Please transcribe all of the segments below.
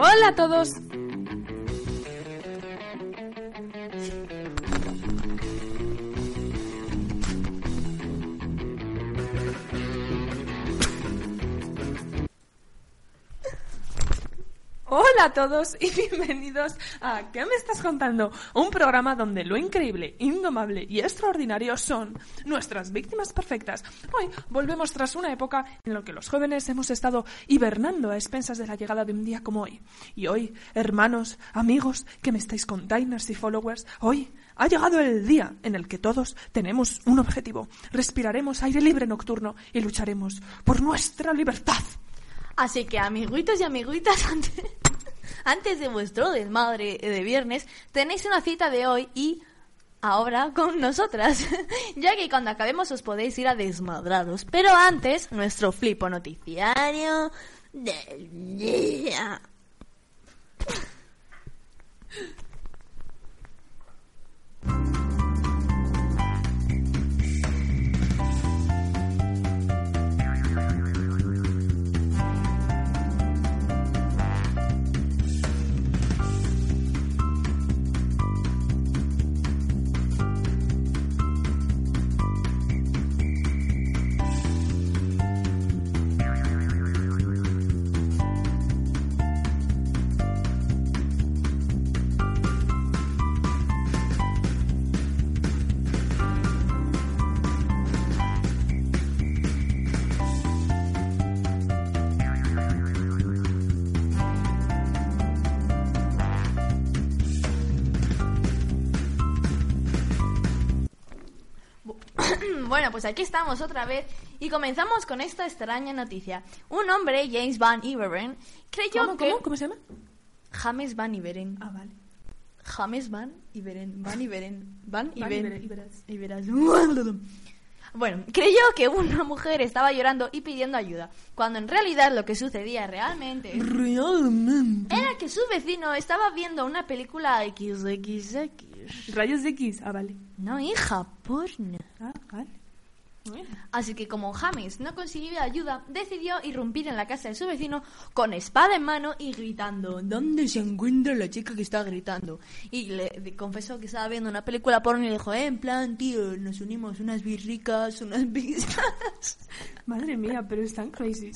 Hola a todos. Hola a todos y bienvenidos a ¿Qué me estás contando? Un programa donde lo increíble, indomable y extraordinario son nuestras víctimas perfectas. Hoy volvemos tras una época en la que los jóvenes hemos estado hibernando a expensas de la llegada de un día como hoy. Y hoy, hermanos, amigos, que me estáis containers y followers, hoy ha llegado el día en el que todos tenemos un objetivo. Respiraremos aire libre nocturno y lucharemos por nuestra libertad. Así que, amiguitos y amiguitas, antes, antes de vuestro desmadre de viernes, tenéis una cita de hoy y ahora con nosotras, ya que cuando acabemos os podéis ir a desmadraros. Pero antes, nuestro flipo noticiario del día. Bueno, pues aquí estamos otra vez y comenzamos con esta extraña noticia. Un hombre, James Van Iveren, creyó ¿Cómo, que... cómo, cómo se llama? James Van Iveren. Ah, vale. James Van Iveren. Van Iveren. Van Van Iveren. Iberes- Iberas. Bueno, creyó que una mujer estaba llorando y pidiendo ayuda, cuando en realidad lo que sucedía realmente Realmente. era que su vecino estaba viendo una película XXX. Rayos X. Ah, vale. No, hija, porno. Ah, vale. Así que como James no consiguió ayuda, decidió irrumpir en la casa de su vecino con espada en mano y gritando ¿Dónde se encuentra la chica que está gritando? Y le confesó que estaba viendo una película porno y le dijo, eh, en plan, tío, nos unimos unas birricas, unas pizzas. Madre mía, pero están crazy.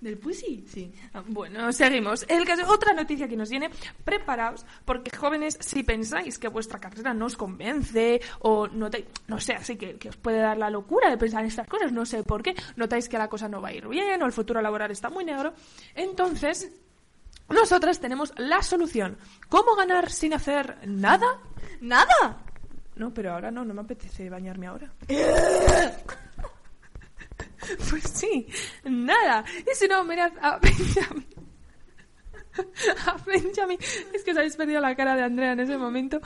¿Del pussy? Sí. Ah, Bueno, seguimos. El caso, otra noticia que nos viene, preparaos, porque jóvenes, si pensáis que vuestra carrera no os convence o notáis, no sé, así que, que os puede dar la locura de pensar estas cosas, no sé por qué, notáis que la cosa no va a ir bien o el futuro laboral está muy negro, entonces nosotras tenemos la solución. ¿Cómo ganar sin hacer nada? ¿Nada? No, pero ahora no, no me apetece bañarme ahora. Pues sí, nada. Y si no, mirad a Benjamin. A Benjamin. Es que os habéis perdido la cara de Andrea en ese momento.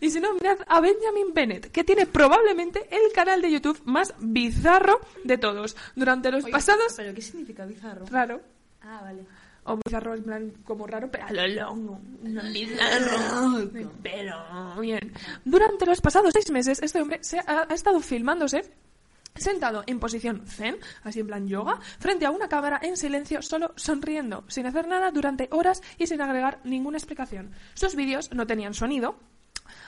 Y si no, mirad a Benjamin Bennett, que tiene probablemente el canal de YouTube más bizarro de todos. Durante los pasados. ¿Pero qué significa bizarro? Raro. Ah, vale. O bizarro en plan como raro, pero a lo longo. No, bizarro. Pero bien. Durante los pasados seis meses, este hombre se ha, ha estado filmándose sentado en posición zen, así en plan yoga, frente a una cámara en silencio, solo sonriendo, sin hacer nada durante horas y sin agregar ninguna explicación. Sus vídeos no tenían sonido.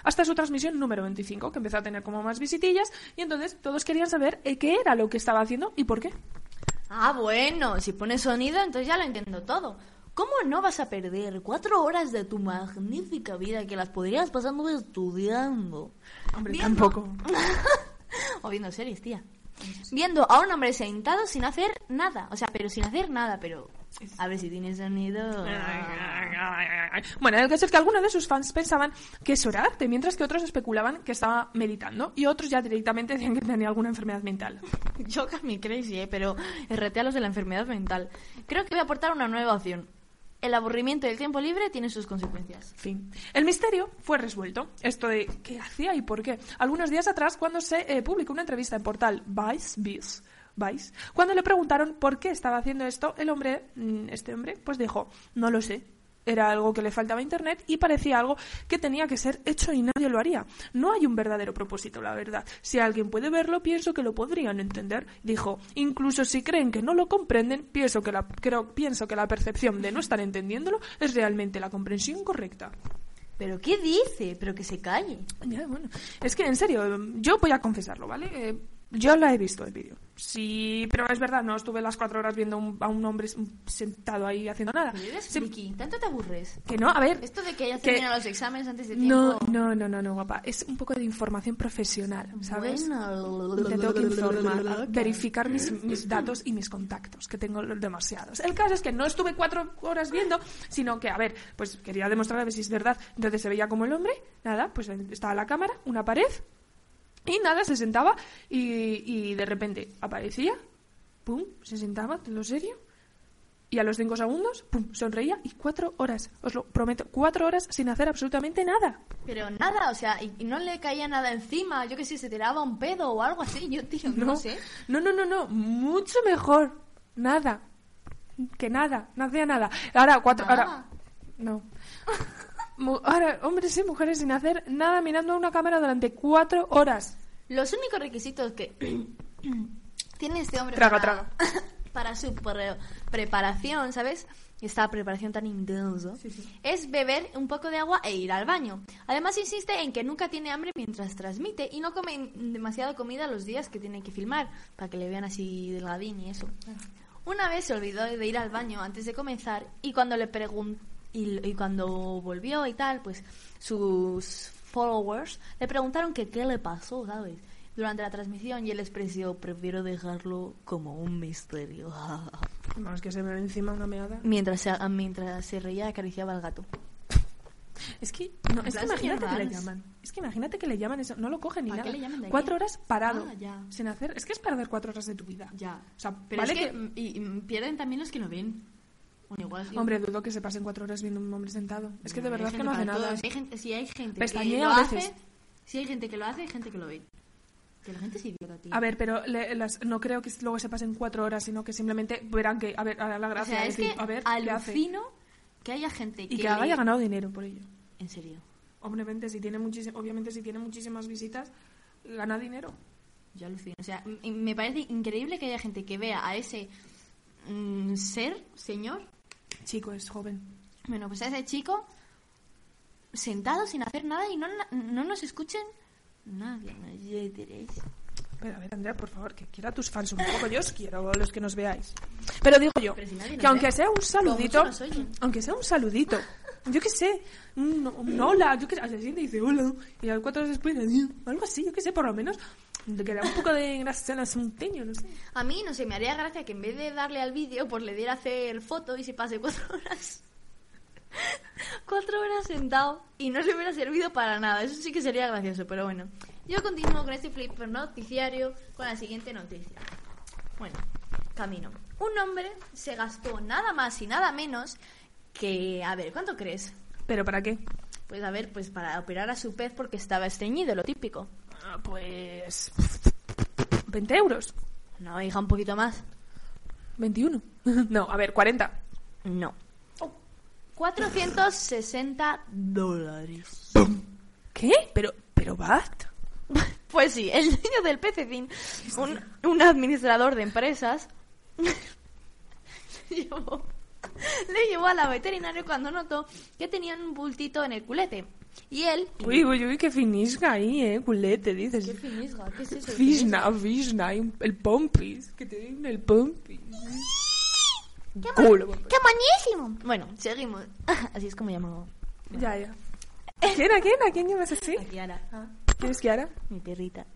Hasta su transmisión número 25, que empezó a tener como más visitillas, y entonces todos querían saber eh, qué era lo que estaba haciendo y por qué. Ah, bueno, si pones sonido, entonces ya lo entiendo todo. ¿Cómo no vas a perder cuatro horas de tu magnífica vida que las podrías pasando estudiando? Hombre, Viendo- tampoco. o viendo series, tía. Viendo a un hombre sentado sin hacer nada. O sea, pero sin hacer nada, pero... A ver si tiene sonido... Bueno, el caso es que algunos de sus fans pensaban que eso era arte, mientras que otros especulaban que estaba meditando y otros ya directamente decían que tenía alguna enfermedad mental. Yo mi crazy, eh, pero RT a los de la enfermedad mental. Creo que voy a aportar una nueva opción. El aburrimiento y el tiempo libre tienen sus consecuencias. El misterio fue resuelto. Esto de qué hacía y por qué. Algunos días atrás, cuando se eh, publicó una entrevista en portal Vice, Vice, Vice, cuando le preguntaron por qué estaba haciendo esto, el hombre, mm, este hombre, pues dijo, no lo sé. Era algo que le faltaba a Internet y parecía algo que tenía que ser hecho y nadie lo haría. No hay un verdadero propósito, la verdad. Si alguien puede verlo, pienso que lo podrían entender. Dijo, incluso si creen que no lo comprenden, pienso que la, creo, pienso que la percepción de no estar entendiéndolo es realmente la comprensión correcta. ¿Pero qué dice? Pero que se calle. Ya, bueno. Es que, en serio, yo voy a confesarlo, ¿vale? Eh, yo la he visto el vídeo. Sí, pero es verdad, no estuve las cuatro horas viendo un- a un hombre sentado ahí haciendo nada. Eres Sí, friki, ¿tanto te aburres? que no, a ver. Esto de que ya que- terminan los exámenes antes de No, tiempo... no, no, no, no, guapa. Es un poco de información profesional, ¿sabes? Bueno. Te tengo que informar, verificar mis, mis datos y mis contactos, que tengo demasiados. El caso es que no estuve cuatro horas viendo, sino que, a ver, pues quería demostrar a ver si es verdad. Entonces se veía como el hombre, nada, pues estaba la cámara, una pared, y nada, se sentaba y, y de repente aparecía, pum, se sentaba, todo serio, y a los cinco segundos, pum, sonreía y cuatro horas, os lo prometo, cuatro horas sin hacer absolutamente nada. Pero nada, o sea, y, y no le caía nada encima. Yo que sé, se tiraba un pedo o algo así. Yo, tío, no, sé. No, no, no, no, mucho mejor. Nada. Que nada, no hacía nada. Ahora, cuatro, Nada. ahora. No. Mu- Ahora, hombres y mujeres sin hacer nada mirando a una cámara durante cuatro horas. Los únicos requisitos que tiene este hombre Traga, para, para su pre- preparación, ¿sabes? Esta preparación tan intensa es beber un poco de agua e ir al baño. Además insiste en que nunca tiene hambre mientras transmite y no come demasiada comida los días que tiene que filmar para que le vean así delgadín y eso. Una vez se olvidó de ir al baño antes de comenzar y cuando le pregun- y, y cuando volvió y tal, pues sus followers le preguntaron que qué le pasó, ¿sabes? Durante la transmisión y él expresó, prefiero dejarlo como un misterio. Vamos, que se me ve encima una meada. mientras, se, mientras se reía acariciaba al gato. Es que, no, es que imagínate que le llaman. Es que imagínate que le llaman eso. No lo cogen ni ¿Para nada. qué le llaman de aquí? cuatro horas parado. Ah, ya. Sin hacer. Es que es perder cuatro horas de tu vida. Ya. O sea, Pero vale es que, que- y, y pierden también los que no ven. Bueno, igual sí. Hombre, dudo que se pasen cuatro horas viendo un hombre sentado. Es que de verdad que no hace nada. hay gente, si hay gente que lo a hace, si hay gente que lo hace, hay gente que lo ve. Que la gente es idiota, tío. A ver, pero le- las- no creo que luego se pasen cuatro horas, sino que simplemente verán que, a ver, hará la o gracia sea, es decir, que a ver, ¿qué hace? alucino que haya gente que Y que haya le- ganado dinero por ello. En serio. Obviamente, si tiene obviamente, si tiene muchísimas visitas, gana dinero. Yo alucino. O sea, m- me parece increíble que haya gente que vea a ese mm, ser, señor, Chico, es joven. bueno, pues ese chico sentado sin hacer nada y no, no nos escuchen nadie. nosotros. Pero a ver, Andrea, por favor, que quiera a tus fans un poco. Yo os quiero, los que nos veáis. Pero digo yo, Pero si que aunque ve. sea un saludito, aunque sea un saludito, yo qué sé, un, un hola, yo qué sé, siente y dice hola, y a las cuatro después, algo así, yo qué sé, por lo menos, le queda un poco de gracia al asunteño, no sé. A mí, no sé, me haría gracia que en vez de darle al vídeo, pues le diera a hacer foto y se pase cuatro horas. cuatro horas sentado y no le hubiera servido para nada. Eso sí que sería gracioso, pero bueno. Yo continúo con este flip noticiario con la siguiente noticia. Bueno, camino. Un hombre se gastó nada más y nada menos que... A ver, ¿cuánto crees? ¿Pero para qué? Pues a ver, pues para operar a su pez porque estaba estreñido, lo típico. Pues... 20 euros. No, hija, un poquito más. 21. No, a ver, 40. No. 460 dólares. ¿Qué? Pero, pero Bart. Pues sí, el dueño del pececín, un, un administrador de empresas, llevó- le llevó a la veterinaria cuando notó que tenía un bultito en el culete. Y él... Uy, uy, uy, qué finisca ahí, eh, culete, dices. ¿Qué finisga? ¿Qué es eso? Fisna, fisna, el pompis, que te den el pompis. ¡Qué, Culo, ¡Qué buenísimo! Bueno, seguimos. Así es como llamo Ya, ya. ¿Quién, a quién? ¿A quién llamas así? a Kiara, ¿Quién es Kiara? mi perrita.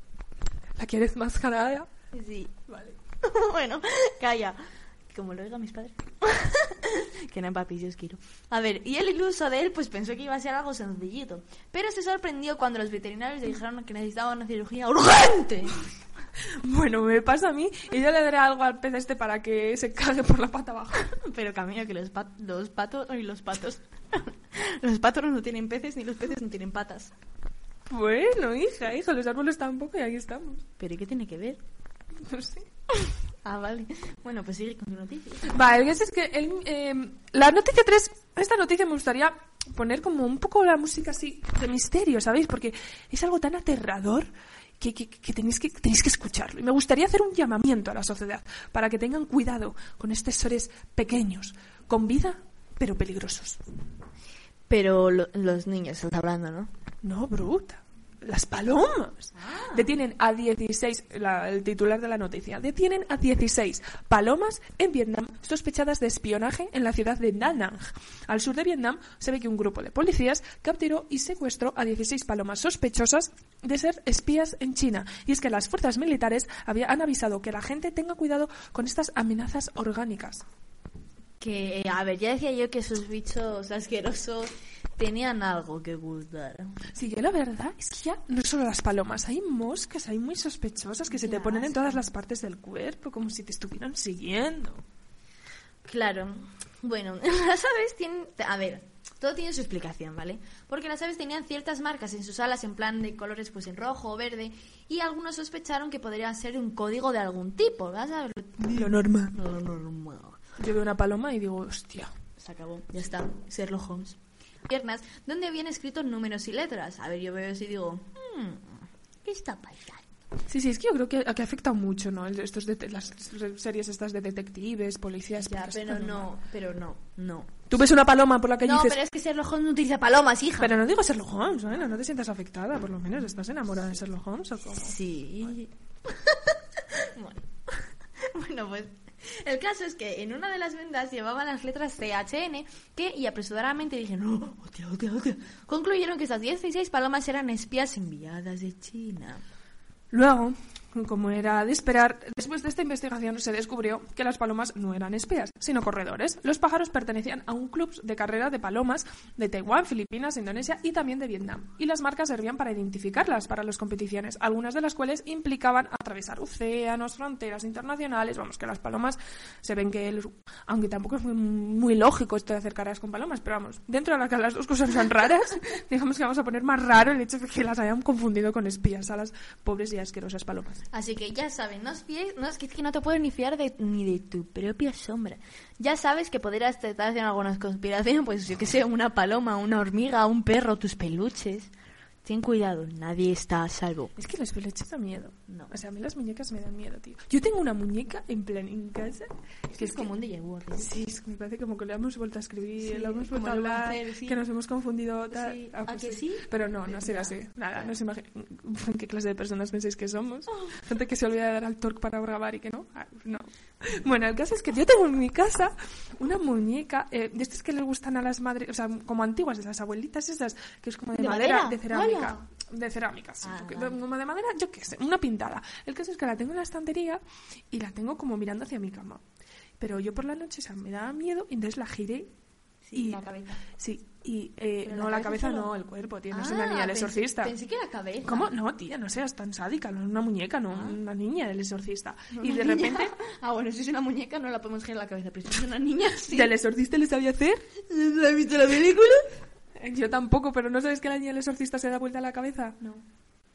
¿La quieres más canada? Sí. Vale. bueno, calla. Como lo oigan mis padres. que no papi, si os quiero. A ver, y el iluso de él, pues pensó que iba a ser algo sencillito. Pero se sorprendió cuando los veterinarios le dijeron que necesitaba una cirugía urgente. Bueno, me pasa a mí y yo le daré algo al pez este para que se cague por la pata abajo. Pero camino que los, pat- los patos y los patos. los patos no tienen peces ni los peces no tienen patas. Bueno, hija, hija, los árboles tampoco y aquí estamos. ¿Pero y qué tiene que ver? No sé. Ah, vale. Bueno, pues sigue con tu noticia. Vale, es que el, eh, la noticia 3 a esta noticia me gustaría poner como un poco la música así de misterio, ¿sabéis? Porque es algo tan aterrador que, que- que tenéis que tenéis que escucharlo. Y me gustaría hacer un llamamiento a la sociedad para que tengan cuidado con estos seres pequeños, con vida, pero peligrosos. Pero lo- los niños estás hablando, ¿no? No, bruta. Las palomas. Detienen a 16, la- el titular de la noticia, detienen a 16 palomas en Vietnam sospechadas de espionaje en la ciudad de Da Nang. Al sur de Vietnam se ve que un grupo de policías capturó y secuestró a 16 palomas sospechosas de ser espías en China. Y es que las fuerzas militares había- han avisado que la gente tenga cuidado con estas amenazas orgánicas. Que, a ver, ya decía yo que esos bichos asquerosos tenían algo que gustar. Sí, yo la verdad es que ya no solo las palomas, hay moscas, hay muy sospechosas que se te ponen en todas las partes del cuerpo, como si te estuvieran siguiendo. Claro. Bueno, las aves tienen... A ver, todo tiene su explicación, ¿vale? Porque las aves tenían ciertas marcas en sus alas en plan de colores pues en rojo o verde y algunos sospecharon que podrían ser un código de algún tipo, ¿vas a ver? Lo normal. No, no, no. Yo veo una paloma y digo, hostia. Se acabó, ya está. Sherlock Holmes. Piernas, donde habían escrito números y letras. A ver, yo veo eso y digo, hmm, ¿qué está pasando? Sí, sí, es que yo creo que, que afecta mucho, ¿no? Estos de, las series estas de detectives, policías. Ya, pero no, pero no, no. Tú ves una paloma por la y No, dices... pero es que Sherlock Holmes no utiliza palomas, hija. Pero no digo Sherlock Holmes, bueno, no te sientas afectada, por lo menos. ¿Estás enamorada de Sherlock Holmes o cómo? Sí. bueno. bueno, pues el caso es que en una de las vendas llevaban las letras CHN que, y apresuradamente dijeron, no, hostia, hostia, hostia. Concluyeron que esas 16 palomas eran espías enviadas de China. Luego, como era de esperar, después de esta investigación se descubrió que las palomas no eran espías, sino corredores. Los pájaros pertenecían a un club de carrera de palomas de Taiwán, Filipinas, Indonesia y también de Vietnam. Y las marcas servían para identificarlas para las competiciones, algunas de las cuales implicaban atravesar océanos, fronteras internacionales. Vamos, que las palomas se ven que, el- aunque tampoco es muy, muy lógico esto de hacer carreras con palomas, pero vamos, dentro de las dos cosas son raras, digamos que vamos a poner más raro el hecho de que las hayan confundido con espías a las pobres y asquerosas palomas. Así que ya saben, no os fiéis, no es que, no te puedes ni fiar de, ni de tu propia sombra. Ya sabes que podrías tratar haciendo algunas conspiraciones, pues yo que sé, una paloma, una hormiga, un perro, tus peluches. Ten cuidado, nadie está a salvo. Es que los peluches dan miedo. No. O sea, a mí las muñecas me dan miedo, tío. Yo tengo una muñeca en plan en casa. Que es como un déjà. Sí, es que me parece como que le hemos vuelto a escribir, Sí, lo hemos vuelto a a hablar, hacer, sí. que nos hemos confundido. Tal. Sí, Ah, ¿a pues que sí? Pero no, no será así. Nada, no os imagi- ¿Qué clase de personas pensáis que somos? Gente que se olvida de dar al torque para grabar y que no. Ah, no. Bueno, el caso es que yo tengo en mi casa una muñeca eh, de estas que les gustan a las madres, o sea, como antiguas, de las abuelitas esas, que es como de, ¿De madera, madera? de cerámica. De cerámica, sí. Ah, porque vale. como de madera, yo qué sé, una pintada. El caso es que la tengo en la estantería y la tengo como mirando hacia mi cama. Pero yo por la noche, o sea, me daba miedo y entonces la giré. Sí, y, la cabeza. Sí, y eh, no, la la cabeza cabeza solo. no, el cuerpo, tío. No es Ah, una niña del pensé- exorcista. Pensé que era cabeza. ¿Cómo? No, tía, no seas tan sádica, no es una muñeca, no, una niña del exorcista. y de niña. repente, Ah, bueno, si es una muñeca no la podemos girar la cabeza, pero si es una niña, sí. ¿del exorcista le sabía hacer? ¿Has visto la película? Yo tampoco, pero ¿no sabes que la niña del exorcista se da vuelta a la cabeza? No.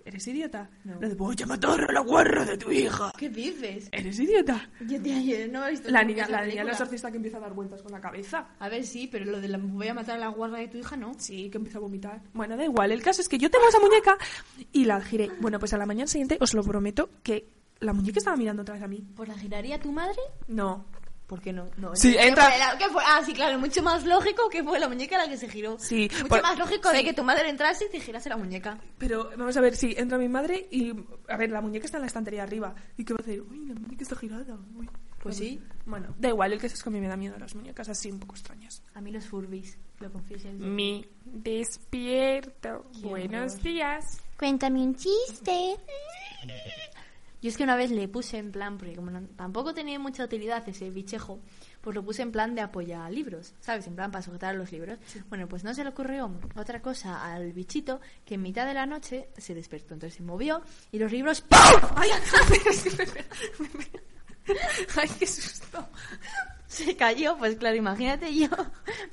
¿Eres idiota? No. Lo de voy a matar a la guarra de tu hija. ¿Qué dices? ¿Eres idiota? Yo, tía, yo no he visto La niña, la niña del película. exorcista que empieza a dar vueltas con la cabeza. A ver, sí, pero lo de la voy a matar a la guarda de tu hija, no. Sí, que empieza a vomitar. Bueno, da igual. El caso es que yo tengo esa muñeca y la giré. Bueno, pues a la mañana siguiente os lo prometo que la muñeca estaba mirando otra vez a mí. ¿Pues la giraría tu madre? No. ¿Por qué no? no Sí, ¿qué entra- fue la- qué fue? Ah, sí, claro, mucho más lógico que fue la muñeca la que se giró. Sí, Mucho por- más lógico sí. de que tu madre entrase y te girase la muñeca. Pero vamos a ver, sí, entra mi madre y. A ver, la muñeca está en la estantería arriba. ¿Y qué va a hacer? Uy, la muñeca está girada. Uy. Pues sí. Bueno, da igual, el caso es que a mí me da miedo las muñecas así un poco extrañas. A mí los furbis, lo confieso. Mi despierto. Qué Buenos horror. días. Cuéntame un chiste. Yo es que una vez le puse en plan, porque como no- tampoco tenía mucha utilidad ese bichejo, pues lo puse en plan de apoyar libros, ¿sabes? En plan para sujetar los libros. Bueno, pues no se le ocurrió otra cosa al bichito que en mitad de la noche se despertó, entonces se movió y los libros ¡pum! Ay, Ay, qué susto. se cayó. Pues claro, imagínate yo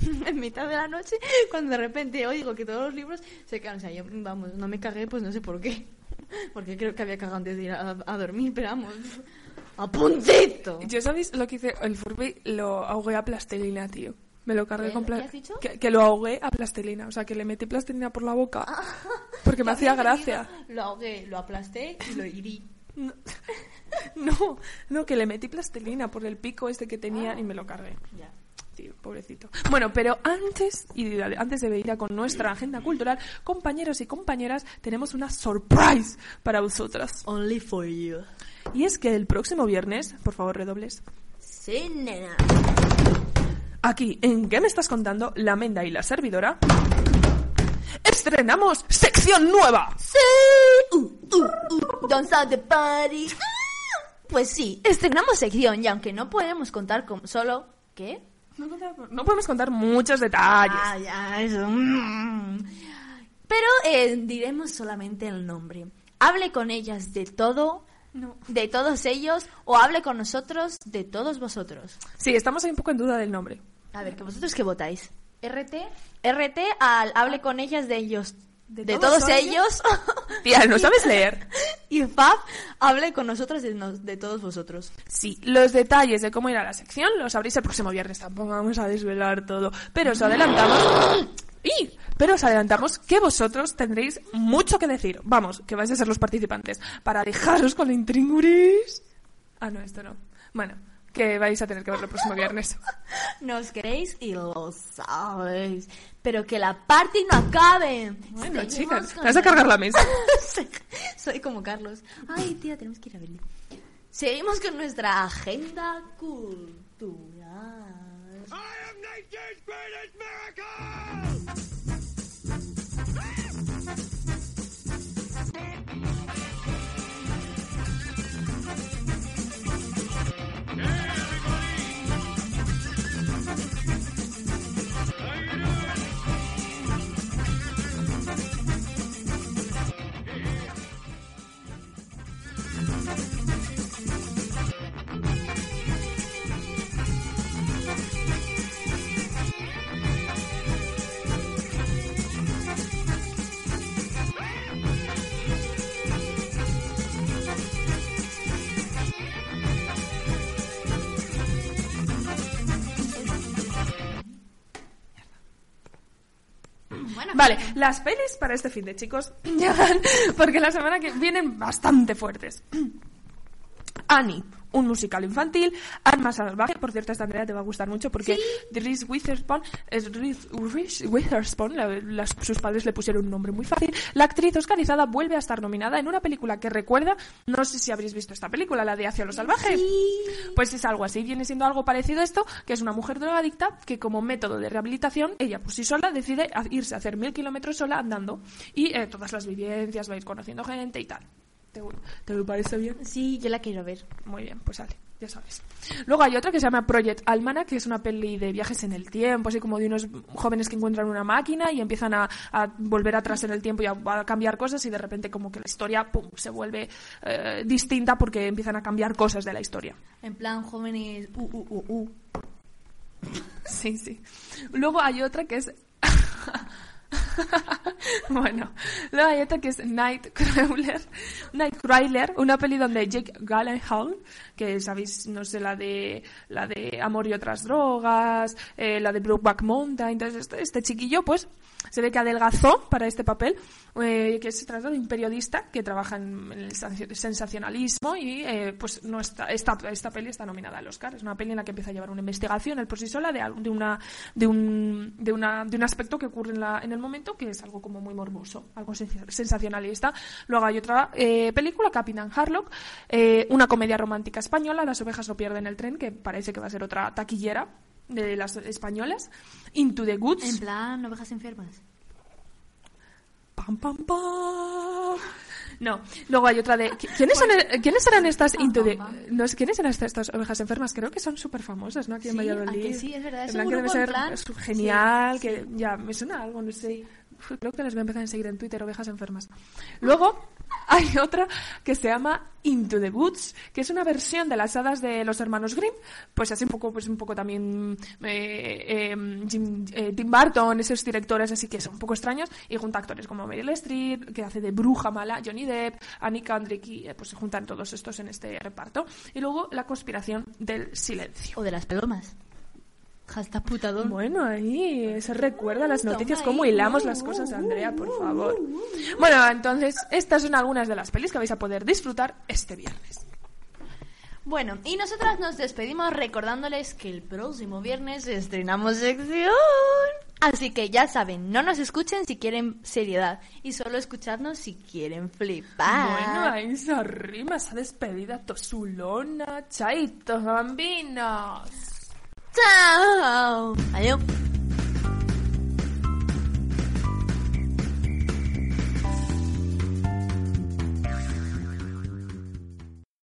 en mitad de la noche cuando de repente oigo que todos los libros se caen. O sea, yo, vamos, no me cagué, pues no sé por qué. Porque creo que había cagado antes de ir a, a dormir, pero vamos, a puntito. Yo sabéis lo que hice, el Furby lo ahogué a plastilina, tío. Me lo cargué ¿Qué? con ¿Qué has dicho? Que, que lo ahogué a plastilina. O sea, que le metí plastilina por la boca. porque me hacía gracia. Lo ahogué, lo aplasté y lo herí. No, no, no, que le metí plastilina por el pico este que tenía y me lo cargué. Ya. Tío, pobrecito. Bueno, pero antes, y de- antes de ir a con nuestra agenda cultural, compañeros y compañeras, tenemos una surprise para vosotras. Only for you. Y es que el próximo viernes, por favor, redobles, Sí, nena. aquí en ¿Qué me estás contando? La Menda y la servidora, estrenamos sección nueva. Sí. Uh, uh, uh. Don't stop the party. Ah. Pues sí, estrenamos sección y aunque no podemos contar con solo... ¿Qué? No podemos contar muchos detalles. Ah, ya, eso. mm. Pero eh, diremos solamente el nombre. Hable con ellas de todo, No. de todos ellos, o hable con nosotros de todos vosotros. Sí, estamos ahí un poco en duda del nombre. A ver, que vosotros qué votáis. RT, RT al hable con ellas de ellos, ¿De de, todos todos, ellos? Tía, ¿no sabes leer? y Fab hable con nosotros de, nos- de todos vosotros. Sí, los detalles de cómo irá la sección los sabréis el próximo viernes. Tampoco vamos a desvelar todo. Pero os adelantamos. ¡Y! Pero os adelantamos que vosotros tendréis mucho que decir. Vamos, que vais a ser los participantes. Para dejaros con la intringuris. Ah, no, esto no. Bueno, que vais a tener que verlo el próximo viernes. Nos queréis y lo sabéis. Pero que la party no acabe. Bueno, Seguimos chicas, te vas a cargar la mesa. Soy como Carlos. Ay, tía, tenemos que ir a verle. Seguimos con nuestra agenda cultural. I am Vale, las pelis para este fin de chicos llegan porque la semana que vienen bastante fuertes. Annie, un musical infantil, Alma Salvaje, por cierto esta Andrea te va a gustar mucho porque Reese Witherspoon, es Reese, Reese Witherspoon la- las- sus padres le pusieron un nombre muy fácil, la actriz oscarizada vuelve a estar nominada en una película que recuerda, no sé si habréis visto esta película, la de Hacia lo Salvaje. Pues es algo así, viene siendo algo parecido a esto, que es una mujer drogadicta que como método de rehabilitación, ella por sí sola decide irse a hacer mil kilómetros sola andando y eh, todas las vivencias, va a ir conociendo gente y tal. ¿Te, ¿Te parece bien? Sí, yo la quiero ver. Muy bien, pues sale, ya sabes. Luego hay otra que se llama Project Almanac, que es una peli de viajes en el tiempo, así como de unos jóvenes que encuentran una máquina y empiezan a, a volver atrás en el tiempo y a, a cambiar cosas y de repente como que la historia pum, se vuelve eh, distinta porque empiezan a cambiar cosas de la historia. En plan, jóvenes. Uh, uh, uh, uh. Sí, sí. Luego hay otra que es... bueno, luego hay otra que es Nightcrawler, Nightcrawler, una peli donde Jake Gyllenhaal, que sabéis, no sé, la de la de Amor y otras drogas, eh, la de Brokeback Mountain, entonces este, este chiquillo, pues, se ve que adelgazó para este papel, eh, que se trata de un periodista que trabaja en el sensaci- sensacionalismo y, eh, pues, no está, esta, esta peli está nominada al Oscar. Es una peli en la que empieza a llevar una investigación él por sí sola de, de, una, de, un, de, una, de un aspecto que ocurre en, la, en el momento que es algo como muy morboso, algo sen- sensacionalista. Luego hay otra eh, película, Capitán Harlock, eh, una comedia romántica española, Las ovejas no pierden el tren, que parece que va a ser otra taquillera de las españolas. Into the Goods. En plan, ovejas enfermas. Pam, pam, pam. No, luego hay otra de... ¿qui- ¿Quiénes, son, ¿quiénes eran estas into the- no ¿Quiénes eran estas, estas ovejas enfermas? Creo que son súper famosas, ¿no? Aquí en Sí, Valladolid. ¿a que sí? Es verdad, es En plan un que debe grupo ser plan- genial, Sí, que ya me suena algo, no sé. Creo que les voy a empezar a seguir en Twitter, ovejas enfermas. Luego hay otra que se llama Into the Woods, que es una versión de las hadas de los hermanos Grimm, pues así un poco, pues un poco también eh, eh, Jim- eh, Tim Burton, esos directores así que son un poco extraños, y junta actores como Meryl Streep, que hace de bruja mala, Johnny Depp, Annie Kendrick, y eh, pues se juntan todos estos en este reparto. Y luego La conspiración del silencio. O de las palomas. Hashtag putadón. Bueno, ahí se recuerda las noticias, cómo hilamos las cosas, Andrea, por favor. Bueno, entonces, estas son algunas de las pelis que vais a poder disfrutar este viernes. Bueno, y nosotras nos despedimos recordándoles que el próximo viernes estrenamos sección. Así que ya saben, no nos escuchen si quieren seriedad y solo escucharnos si quieren flipar. Bueno, ahí esa rima, esa despedida tosulona, chaitos, bambinos. 자, 안녕.